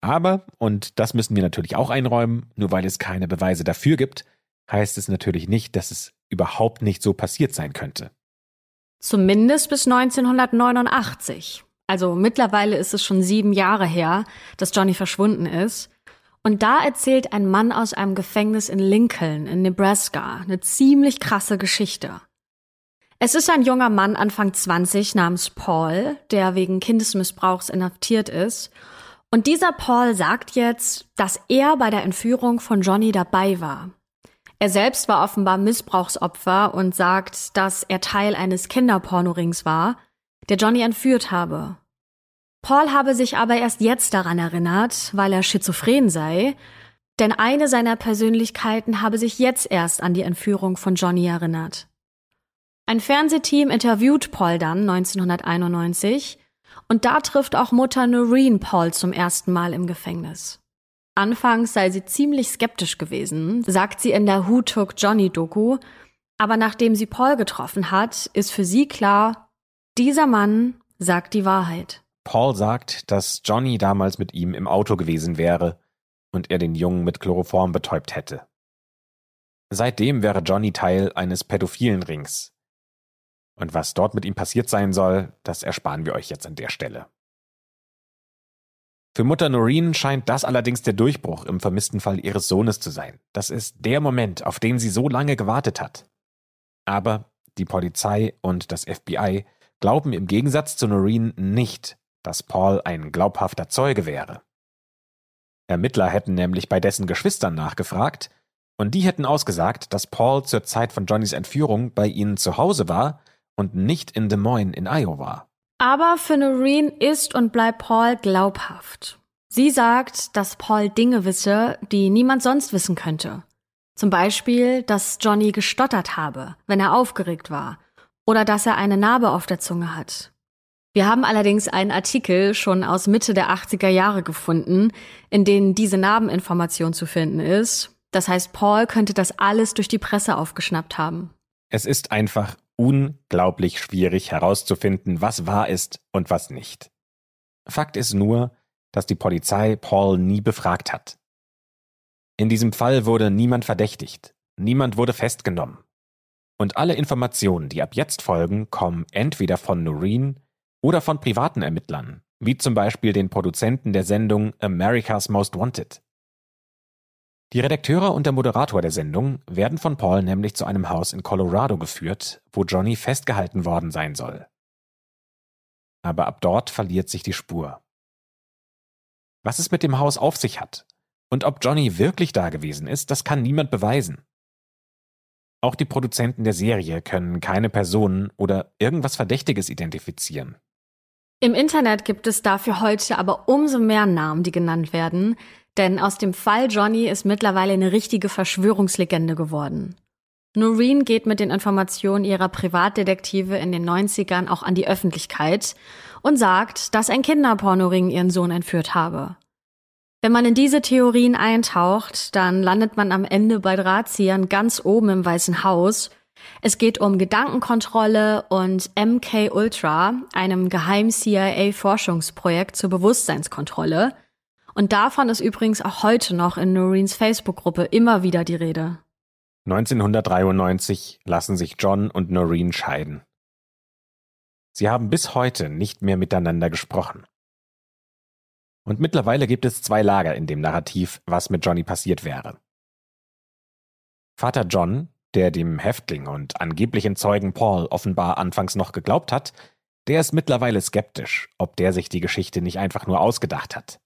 Aber, und das müssen wir natürlich auch einräumen, nur weil es keine Beweise dafür gibt, heißt es natürlich nicht, dass es überhaupt nicht so passiert sein könnte. Zumindest bis 1989. Also mittlerweile ist es schon sieben Jahre her, dass Johnny verschwunden ist. Und da erzählt ein Mann aus einem Gefängnis in Lincoln in Nebraska eine ziemlich krasse Geschichte. Es ist ein junger Mann Anfang 20 namens Paul, der wegen Kindesmissbrauchs inhaftiert ist. Und dieser Paul sagt jetzt, dass er bei der Entführung von Johnny dabei war. Er selbst war offenbar Missbrauchsopfer und sagt, dass er Teil eines Kinderpornorings war, der Johnny entführt habe. Paul habe sich aber erst jetzt daran erinnert, weil er schizophren sei, denn eine seiner Persönlichkeiten habe sich jetzt erst an die Entführung von Johnny erinnert. Ein Fernsehteam interviewt Paul dann 1991 und da trifft auch Mutter Noreen Paul zum ersten Mal im Gefängnis. Anfangs sei sie ziemlich skeptisch gewesen, sagt sie in der Who Took Johnny Doku, aber nachdem sie Paul getroffen hat, ist für sie klar, dieser Mann sagt die Wahrheit. Paul sagt, dass Johnny damals mit ihm im Auto gewesen wäre und er den Jungen mit Chloroform betäubt hätte. Seitdem wäre Johnny Teil eines pädophilen Rings. Und was dort mit ihm passiert sein soll, das ersparen wir euch jetzt an der Stelle. Für Mutter Noreen scheint das allerdings der Durchbruch im vermissten Fall ihres Sohnes zu sein. Das ist der Moment, auf den sie so lange gewartet hat. Aber die Polizei und das FBI glauben im Gegensatz zu Noreen nicht, dass Paul ein glaubhafter Zeuge wäre. Ermittler hätten nämlich bei dessen Geschwistern nachgefragt, und die hätten ausgesagt, dass Paul zur Zeit von Johnnys Entführung bei ihnen zu Hause war und nicht in Des Moines in Iowa. Aber für Noreen ist und bleibt Paul glaubhaft. Sie sagt, dass Paul Dinge wisse, die niemand sonst wissen könnte. Zum Beispiel, dass Johnny gestottert habe, wenn er aufgeregt war, oder dass er eine Narbe auf der Zunge hat. Wir haben allerdings einen Artikel schon aus Mitte der 80er Jahre gefunden, in dem diese Narbeninformation zu finden ist. Das heißt, Paul könnte das alles durch die Presse aufgeschnappt haben. Es ist einfach unglaublich schwierig herauszufinden, was wahr ist und was nicht. Fakt ist nur, dass die Polizei Paul nie befragt hat. In diesem Fall wurde niemand verdächtigt, niemand wurde festgenommen. Und alle Informationen, die ab jetzt folgen, kommen entweder von Noreen oder von privaten Ermittlern, wie zum Beispiel den Produzenten der Sendung America's Most Wanted. Die Redakteure und der Moderator der Sendung werden von Paul nämlich zu einem Haus in Colorado geführt, wo Johnny festgehalten worden sein soll. Aber ab dort verliert sich die Spur. Was es mit dem Haus auf sich hat und ob Johnny wirklich da gewesen ist, das kann niemand beweisen. Auch die Produzenten der Serie können keine Personen oder irgendwas Verdächtiges identifizieren. Im Internet gibt es dafür heute aber umso mehr Namen, die genannt werden, denn aus dem Fall Johnny ist mittlerweile eine richtige Verschwörungslegende geworden. Noreen geht mit den Informationen ihrer Privatdetektive in den 90ern auch an die Öffentlichkeit und sagt, dass ein Kinderpornoring ihren Sohn entführt habe. Wenn man in diese Theorien eintaucht, dann landet man am Ende bei Drahtziehern ganz oben im Weißen Haus. Es geht um Gedankenkontrolle und MK Ultra, einem geheim CIA-Forschungsprojekt zur Bewusstseinskontrolle – und davon ist übrigens auch heute noch in Noreens Facebook-Gruppe immer wieder die Rede. 1993 lassen sich John und Noreen scheiden. Sie haben bis heute nicht mehr miteinander gesprochen. Und mittlerweile gibt es zwei Lager in dem Narrativ, was mit Johnny passiert wäre. Vater John, der dem Häftling und angeblichen Zeugen Paul offenbar anfangs noch geglaubt hat, der ist mittlerweile skeptisch, ob der sich die Geschichte nicht einfach nur ausgedacht hat.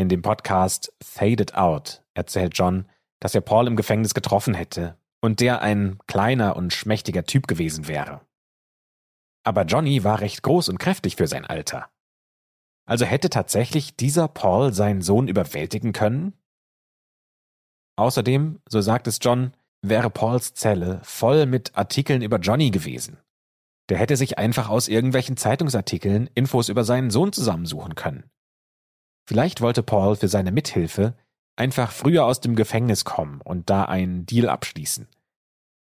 In dem Podcast Faded Out erzählt John, dass er Paul im Gefängnis getroffen hätte und der ein kleiner und schmächtiger Typ gewesen wäre. Aber Johnny war recht groß und kräftig für sein Alter. Also hätte tatsächlich dieser Paul seinen Sohn überwältigen können? Außerdem, so sagt es John, wäre Pauls Zelle voll mit Artikeln über Johnny gewesen. Der hätte sich einfach aus irgendwelchen Zeitungsartikeln Infos über seinen Sohn zusammensuchen können. Vielleicht wollte Paul für seine Mithilfe einfach früher aus dem Gefängnis kommen und da einen Deal abschließen.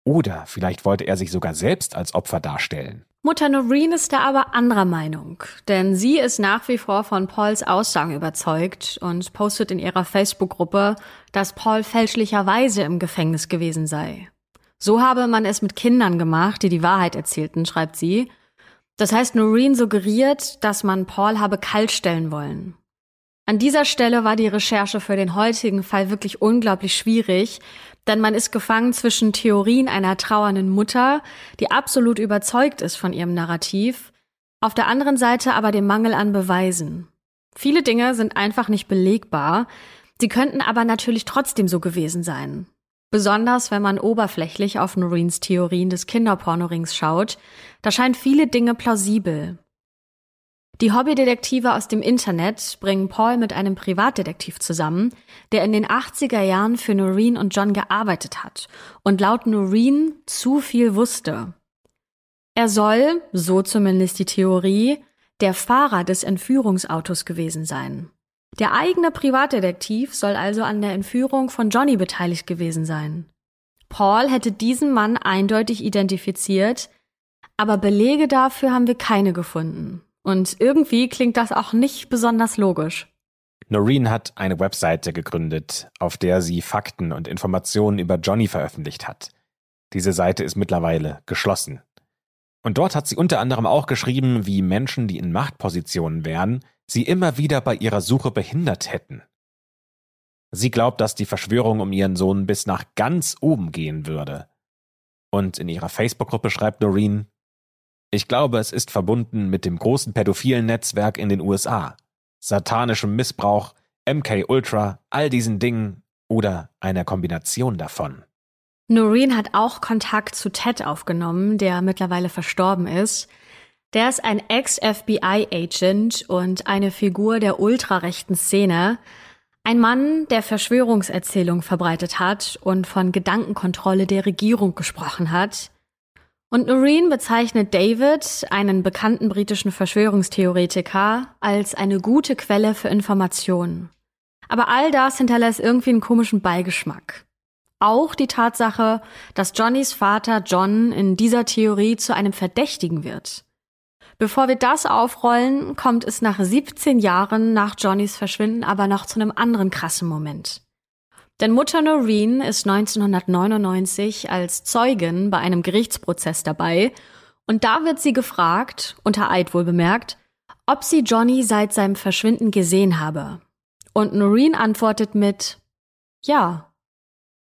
Oder vielleicht wollte er sich sogar selbst als Opfer darstellen. Mutter Noreen ist da aber anderer Meinung, denn sie ist nach wie vor von Pauls Aussagen überzeugt und postet in ihrer Facebook-Gruppe, dass Paul fälschlicherweise im Gefängnis gewesen sei. So habe man es mit Kindern gemacht, die die Wahrheit erzählten, schreibt sie. Das heißt, Noreen suggeriert, dass man Paul habe kaltstellen wollen. An dieser Stelle war die Recherche für den heutigen Fall wirklich unglaublich schwierig, denn man ist gefangen zwischen Theorien einer trauernden Mutter, die absolut überzeugt ist von ihrem Narrativ, auf der anderen Seite aber dem Mangel an Beweisen. Viele Dinge sind einfach nicht belegbar, sie könnten aber natürlich trotzdem so gewesen sein. Besonders wenn man oberflächlich auf Noreens Theorien des Kinderpornorings schaut, da scheinen viele Dinge plausibel. Die Hobbydetektive aus dem Internet bringen Paul mit einem Privatdetektiv zusammen, der in den 80er Jahren für Noreen und John gearbeitet hat und laut Noreen zu viel wusste. Er soll, so zumindest die Theorie, der Fahrer des Entführungsautos gewesen sein. Der eigene Privatdetektiv soll also an der Entführung von Johnny beteiligt gewesen sein. Paul hätte diesen Mann eindeutig identifiziert, aber Belege dafür haben wir keine gefunden. Und irgendwie klingt das auch nicht besonders logisch. Noreen hat eine Webseite gegründet, auf der sie Fakten und Informationen über Johnny veröffentlicht hat. Diese Seite ist mittlerweile geschlossen. Und dort hat sie unter anderem auch geschrieben, wie Menschen, die in Machtpositionen wären, sie immer wieder bei ihrer Suche behindert hätten. Sie glaubt, dass die Verschwörung um ihren Sohn bis nach ganz oben gehen würde. Und in ihrer Facebook-Gruppe schreibt Noreen, ich glaube, es ist verbunden mit dem großen pädophilen Netzwerk in den USA, satanischem Missbrauch, MK Ultra, all diesen Dingen oder einer Kombination davon. Noreen hat auch Kontakt zu Ted aufgenommen, der mittlerweile verstorben ist. Der ist ein Ex-FBI-Agent und eine Figur der ultrarechten Szene. Ein Mann, der Verschwörungserzählung verbreitet hat und von Gedankenkontrolle der Regierung gesprochen hat. Und Noreen bezeichnet David, einen bekannten britischen Verschwörungstheoretiker, als eine gute Quelle für Informationen. Aber all das hinterlässt irgendwie einen komischen Beigeschmack. Auch die Tatsache, dass Johnnys Vater John in dieser Theorie zu einem Verdächtigen wird. Bevor wir das aufrollen, kommt es nach 17 Jahren nach Johnnys Verschwinden aber noch zu einem anderen krassen Moment. Denn Mutter Noreen ist 1999 als Zeugin bei einem Gerichtsprozess dabei und da wird sie gefragt, unter Eid wohl bemerkt, ob sie Johnny seit seinem Verschwinden gesehen habe. Und Noreen antwortet mit Ja.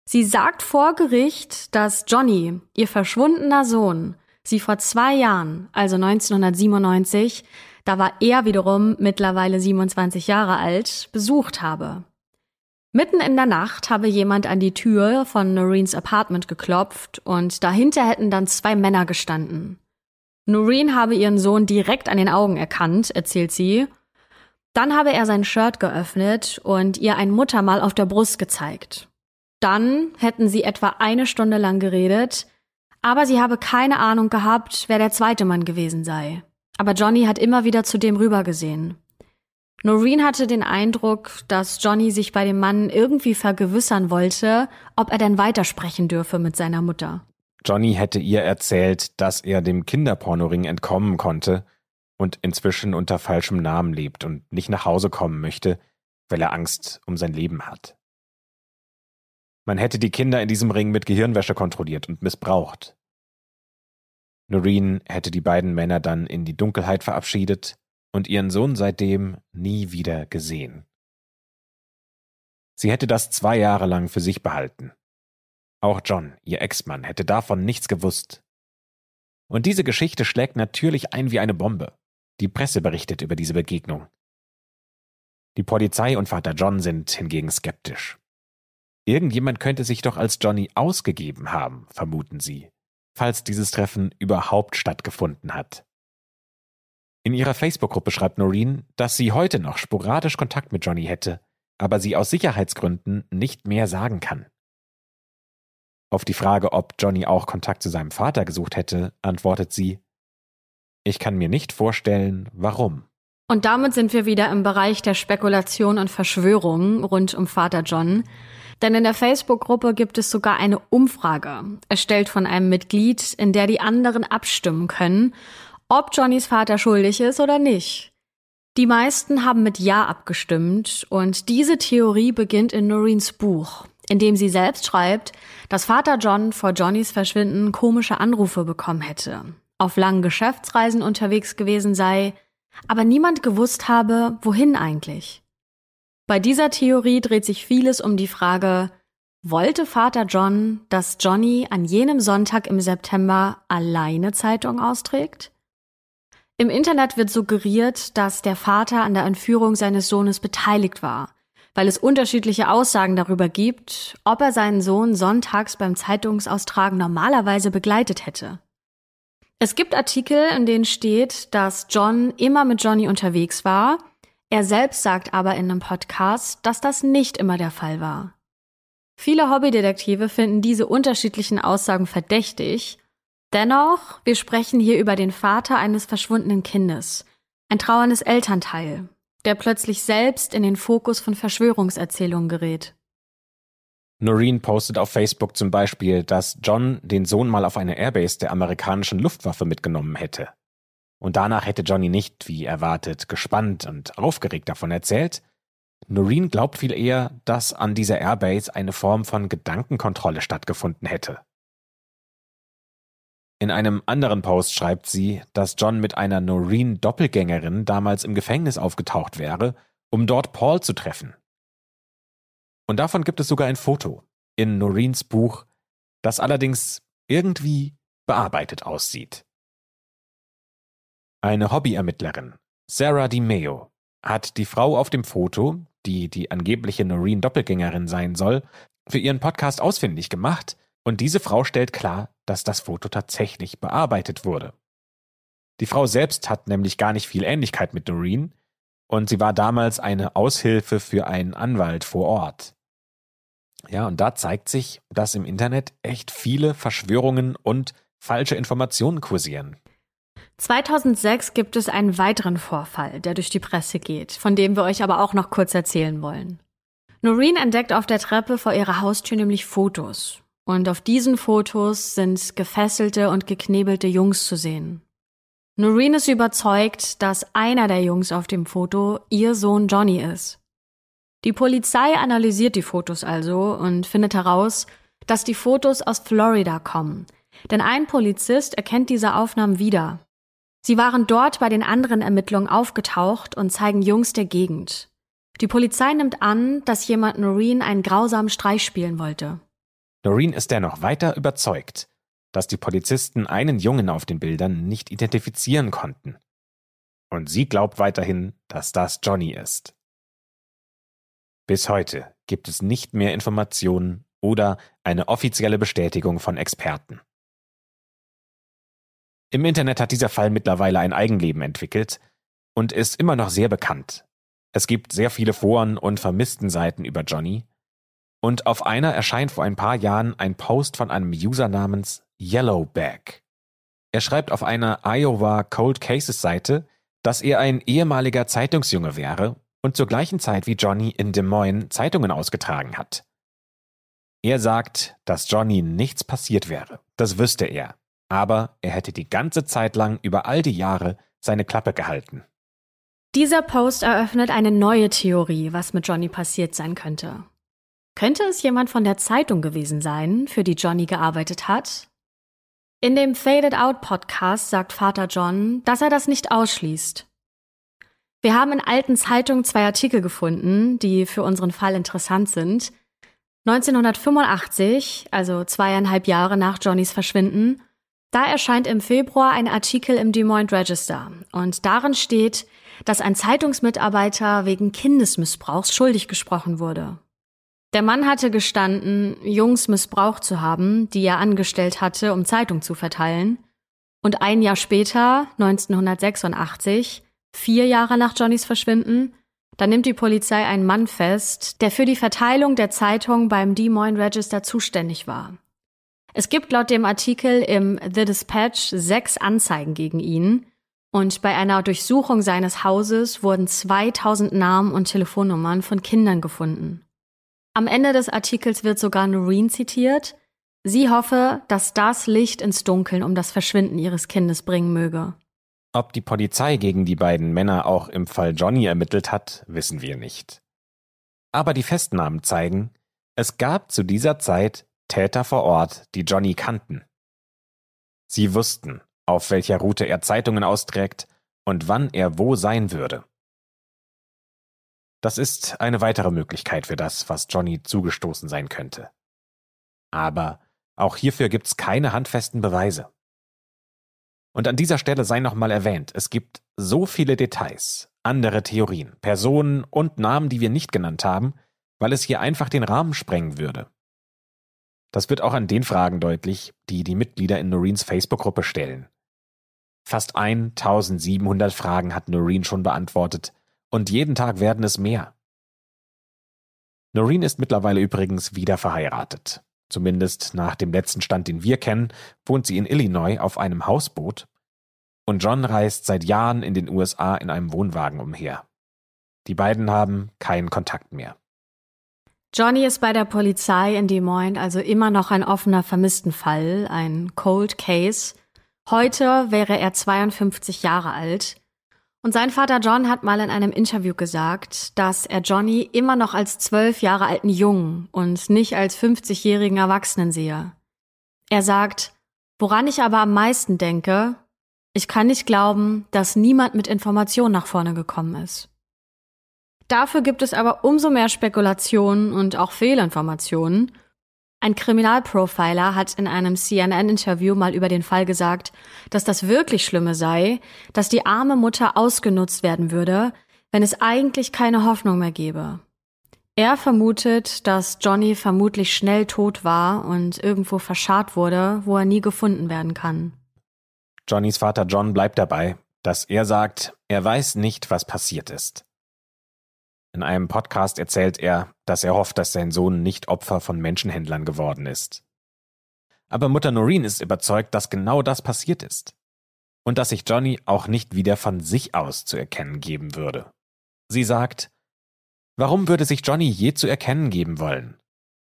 Sie sagt vor Gericht, dass Johnny, ihr verschwundener Sohn, sie vor zwei Jahren, also 1997, da war er wiederum mittlerweile 27 Jahre alt, besucht habe. Mitten in der Nacht habe jemand an die Tür von Noreens Apartment geklopft und dahinter hätten dann zwei Männer gestanden. Noreen habe ihren Sohn direkt an den Augen erkannt, erzählt sie. Dann habe er sein Shirt geöffnet und ihr ein Muttermal auf der Brust gezeigt. Dann hätten sie etwa eine Stunde lang geredet, aber sie habe keine Ahnung gehabt, wer der zweite Mann gewesen sei. Aber Johnny hat immer wieder zu dem rübergesehen. Noreen hatte den Eindruck, dass Johnny sich bei dem Mann irgendwie vergewissern wollte, ob er denn weitersprechen dürfe mit seiner Mutter. Johnny hätte ihr erzählt, dass er dem Kinderpornoring entkommen konnte und inzwischen unter falschem Namen lebt und nicht nach Hause kommen möchte, weil er Angst um sein Leben hat. Man hätte die Kinder in diesem Ring mit Gehirnwäsche kontrolliert und missbraucht. Noreen hätte die beiden Männer dann in die Dunkelheit verabschiedet und ihren Sohn seitdem nie wieder gesehen. Sie hätte das zwei Jahre lang für sich behalten. Auch John, ihr Ex-Mann, hätte davon nichts gewusst. Und diese Geschichte schlägt natürlich ein wie eine Bombe. Die Presse berichtet über diese Begegnung. Die Polizei und Vater John sind hingegen skeptisch. Irgendjemand könnte sich doch als Johnny ausgegeben haben, vermuten sie, falls dieses Treffen überhaupt stattgefunden hat. In ihrer Facebook-Gruppe schreibt Noreen, dass sie heute noch sporadisch Kontakt mit Johnny hätte, aber sie aus Sicherheitsgründen nicht mehr sagen kann. Auf die Frage, ob Johnny auch Kontakt zu seinem Vater gesucht hätte, antwortet sie, ich kann mir nicht vorstellen, warum. Und damit sind wir wieder im Bereich der Spekulation und Verschwörungen rund um Vater John. Denn in der Facebook-Gruppe gibt es sogar eine Umfrage, erstellt von einem Mitglied, in der die anderen abstimmen können, ob Johnnys Vater schuldig ist oder nicht. Die meisten haben mit Ja abgestimmt und diese Theorie beginnt in Noreens Buch, in dem sie selbst schreibt, dass Vater John vor Johnnys Verschwinden komische Anrufe bekommen hätte, auf langen Geschäftsreisen unterwegs gewesen sei, aber niemand gewusst habe, wohin eigentlich. Bei dieser Theorie dreht sich vieles um die Frage, wollte Vater John, dass Johnny an jenem Sonntag im September alleine Zeitung austrägt? Im Internet wird suggeriert, dass der Vater an der Entführung seines Sohnes beteiligt war, weil es unterschiedliche Aussagen darüber gibt, ob er seinen Sohn sonntags beim Zeitungsaustragen normalerweise begleitet hätte. Es gibt Artikel, in denen steht, dass John immer mit Johnny unterwegs war er selbst sagt aber in einem Podcast, dass das nicht immer der Fall war. Viele Hobbydetektive finden diese unterschiedlichen Aussagen verdächtig. Dennoch, wir sprechen hier über den Vater eines verschwundenen Kindes, ein trauerndes Elternteil, der plötzlich selbst in den Fokus von Verschwörungserzählungen gerät. Noreen postet auf Facebook zum Beispiel, dass John den Sohn mal auf eine Airbase der amerikanischen Luftwaffe mitgenommen hätte. Und danach hätte Johnny nicht, wie erwartet, gespannt und aufgeregt davon erzählt. Noreen glaubt viel eher, dass an dieser Airbase eine Form von Gedankenkontrolle stattgefunden hätte. In einem anderen Post schreibt sie, dass John mit einer Noreen-Doppelgängerin damals im Gefängnis aufgetaucht wäre, um dort Paul zu treffen. Und davon gibt es sogar ein Foto in Noreens Buch, das allerdings irgendwie bearbeitet aussieht. Eine Hobbyermittlerin, Sarah DiMeo, hat die Frau auf dem Foto, die die angebliche Noreen Doppelgängerin sein soll, für ihren Podcast ausfindig gemacht und diese Frau stellt klar, dass das Foto tatsächlich bearbeitet wurde. Die Frau selbst hat nämlich gar nicht viel Ähnlichkeit mit Noreen und sie war damals eine Aushilfe für einen Anwalt vor Ort. Ja, und da zeigt sich, dass im Internet echt viele Verschwörungen und falsche Informationen kursieren. 2006 gibt es einen weiteren Vorfall, der durch die Presse geht, von dem wir euch aber auch noch kurz erzählen wollen. Noreen entdeckt auf der Treppe vor ihrer Haustür nämlich Fotos. Und auf diesen Fotos sind gefesselte und geknebelte Jungs zu sehen. Noreen ist überzeugt, dass einer der Jungs auf dem Foto ihr Sohn Johnny ist. Die Polizei analysiert die Fotos also und findet heraus, dass die Fotos aus Florida kommen. Denn ein Polizist erkennt diese Aufnahmen wieder Sie waren dort bei den anderen Ermittlungen aufgetaucht und zeigen Jungs der Gegend. Die Polizei nimmt an, dass jemand Noreen einen grausamen Streich spielen wollte. Noreen ist dennoch weiter überzeugt, dass die Polizisten einen Jungen auf den Bildern nicht identifizieren konnten. Und sie glaubt weiterhin, dass das Johnny ist. Bis heute gibt es nicht mehr Informationen oder eine offizielle Bestätigung von Experten. Im Internet hat dieser Fall mittlerweile ein Eigenleben entwickelt und ist immer noch sehr bekannt. Es gibt sehr viele Foren und vermissten Seiten über Johnny. Und auf einer erscheint vor ein paar Jahren ein Post von einem User namens Yellowback. Er schreibt auf einer Iowa Cold Cases Seite, dass er ein ehemaliger Zeitungsjunge wäre und zur gleichen Zeit wie Johnny in Des Moines Zeitungen ausgetragen hat. Er sagt, dass Johnny nichts passiert wäre. Das wüsste er aber er hätte die ganze Zeit lang über all die Jahre seine Klappe gehalten. Dieser Post eröffnet eine neue Theorie, was mit Johnny passiert sein könnte. Könnte es jemand von der Zeitung gewesen sein, für die Johnny gearbeitet hat? In dem Faded Out Podcast sagt Vater John, dass er das nicht ausschließt. Wir haben in alten Zeitungen zwei Artikel gefunden, die für unseren Fall interessant sind. 1985, also zweieinhalb Jahre nach Johnnys Verschwinden, da erscheint im Februar ein Artikel im Des Moines Register und darin steht, dass ein Zeitungsmitarbeiter wegen Kindesmissbrauchs schuldig gesprochen wurde. Der Mann hatte gestanden, Jungs missbraucht zu haben, die er angestellt hatte, um Zeitung zu verteilen. Und ein Jahr später, 1986, vier Jahre nach Johnnys Verschwinden, da nimmt die Polizei einen Mann fest, der für die Verteilung der Zeitung beim Des Moines Register zuständig war. Es gibt laut dem Artikel im The Dispatch sechs Anzeigen gegen ihn und bei einer Durchsuchung seines Hauses wurden 2000 Namen und Telefonnummern von Kindern gefunden. Am Ende des Artikels wird sogar Noreen zitiert. Sie hoffe, dass das Licht ins Dunkeln um das Verschwinden ihres Kindes bringen möge. Ob die Polizei gegen die beiden Männer auch im Fall Johnny ermittelt hat, wissen wir nicht. Aber die Festnahmen zeigen, es gab zu dieser Zeit Täter vor Ort, die Johnny kannten. Sie wussten, auf welcher Route er Zeitungen austrägt und wann er wo sein würde. Das ist eine weitere Möglichkeit für das, was Johnny zugestoßen sein könnte. Aber auch hierfür gibt's keine handfesten Beweise. Und an dieser Stelle sei nochmal erwähnt, es gibt so viele Details, andere Theorien, Personen und Namen, die wir nicht genannt haben, weil es hier einfach den Rahmen sprengen würde. Das wird auch an den Fragen deutlich, die die Mitglieder in Noreens Facebook-Gruppe stellen. Fast 1700 Fragen hat Noreen schon beantwortet und jeden Tag werden es mehr. Noreen ist mittlerweile übrigens wieder verheiratet. Zumindest nach dem letzten Stand, den wir kennen, wohnt sie in Illinois auf einem Hausboot. Und John reist seit Jahren in den USA in einem Wohnwagen umher. Die beiden haben keinen Kontakt mehr. Johnny ist bei der Polizei in Des Moines also immer noch ein offener Vermisstenfall, ein Cold Case. Heute wäre er 52 Jahre alt und sein Vater John hat mal in einem Interview gesagt, dass er Johnny immer noch als zwölf Jahre alten Jungen und nicht als 50-jährigen Erwachsenen sehe. Er sagt, woran ich aber am meisten denke, ich kann nicht glauben, dass niemand mit Informationen nach vorne gekommen ist. Dafür gibt es aber umso mehr Spekulationen und auch Fehlinformationen ein Kriminalprofiler hat in einem CNN-Interview mal über den Fall gesagt, dass das wirklich Schlimme sei, dass die arme Mutter ausgenutzt werden würde, wenn es eigentlich keine Hoffnung mehr gäbe. Er vermutet, dass Johnny vermutlich schnell tot war und irgendwo verscharrt wurde, wo er nie gefunden werden kann. Johnnys Vater John bleibt dabei, dass er sagt, er weiß nicht, was passiert ist. In einem Podcast erzählt er, dass er hofft, dass sein Sohn nicht Opfer von Menschenhändlern geworden ist. Aber Mutter Noreen ist überzeugt, dass genau das passiert ist. Und dass sich Johnny auch nicht wieder von sich aus zu erkennen geben würde. Sie sagt, warum würde sich Johnny je zu erkennen geben wollen?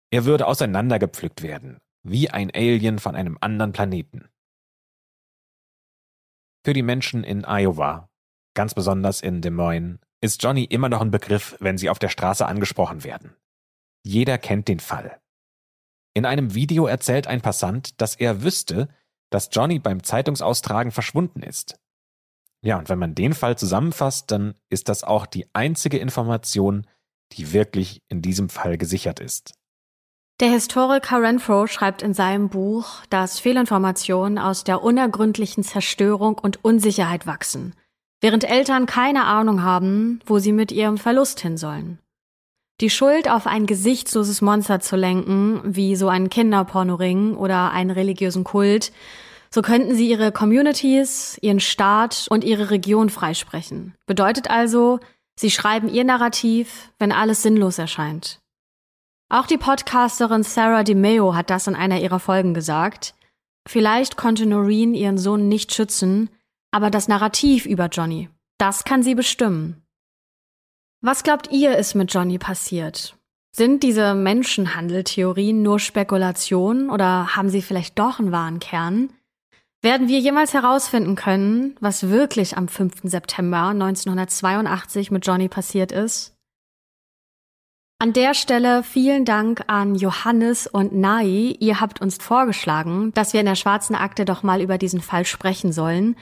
Er würde auseinandergepflückt werden, wie ein Alien von einem anderen Planeten. Für die Menschen in Iowa, ganz besonders in Des Moines, ist Johnny immer noch ein Begriff, wenn sie auf der Straße angesprochen werden. Jeder kennt den Fall. In einem Video erzählt ein Passant, dass er wüsste, dass Johnny beim Zeitungsaustragen verschwunden ist. Ja, und wenn man den Fall zusammenfasst, dann ist das auch die einzige Information, die wirklich in diesem Fall gesichert ist. Der Historiker Renfro schreibt in seinem Buch, dass Fehlinformationen aus der unergründlichen Zerstörung und Unsicherheit wachsen während Eltern keine Ahnung haben, wo sie mit ihrem Verlust hin sollen. Die Schuld auf ein gesichtsloses Monster zu lenken, wie so einen Kinderpornoring oder einen religiösen Kult, so könnten sie ihre Communities, ihren Staat und ihre Region freisprechen. Bedeutet also, sie schreiben ihr Narrativ, wenn alles sinnlos erscheint. Auch die Podcasterin Sarah DeMeo hat das in einer ihrer Folgen gesagt. Vielleicht konnte Noreen ihren Sohn nicht schützen, aber das Narrativ über Johnny, das kann sie bestimmen. Was glaubt ihr, ist mit Johnny passiert? Sind diese Menschenhandeltheorien nur Spekulationen oder haben sie vielleicht doch einen wahren Kern? Werden wir jemals herausfinden können, was wirklich am 5. September 1982 mit Johnny passiert ist? An der Stelle vielen Dank an Johannes und Nai. Ihr habt uns vorgeschlagen, dass wir in der schwarzen Akte doch mal über diesen Fall sprechen sollen.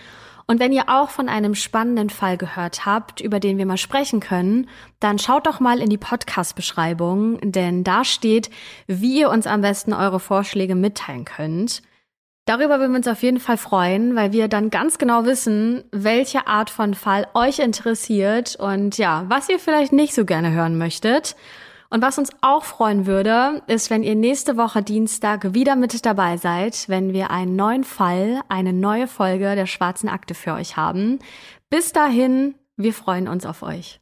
Und wenn ihr auch von einem spannenden Fall gehört habt, über den wir mal sprechen können, dann schaut doch mal in die Podcast-Beschreibung, denn da steht, wie ihr uns am besten eure Vorschläge mitteilen könnt. Darüber würden wir uns auf jeden Fall freuen, weil wir dann ganz genau wissen, welche Art von Fall euch interessiert und ja, was ihr vielleicht nicht so gerne hören möchtet. Und was uns auch freuen würde, ist, wenn ihr nächste Woche Dienstag wieder mit dabei seid, wenn wir einen neuen Fall, eine neue Folge der Schwarzen Akte für euch haben. Bis dahin, wir freuen uns auf euch.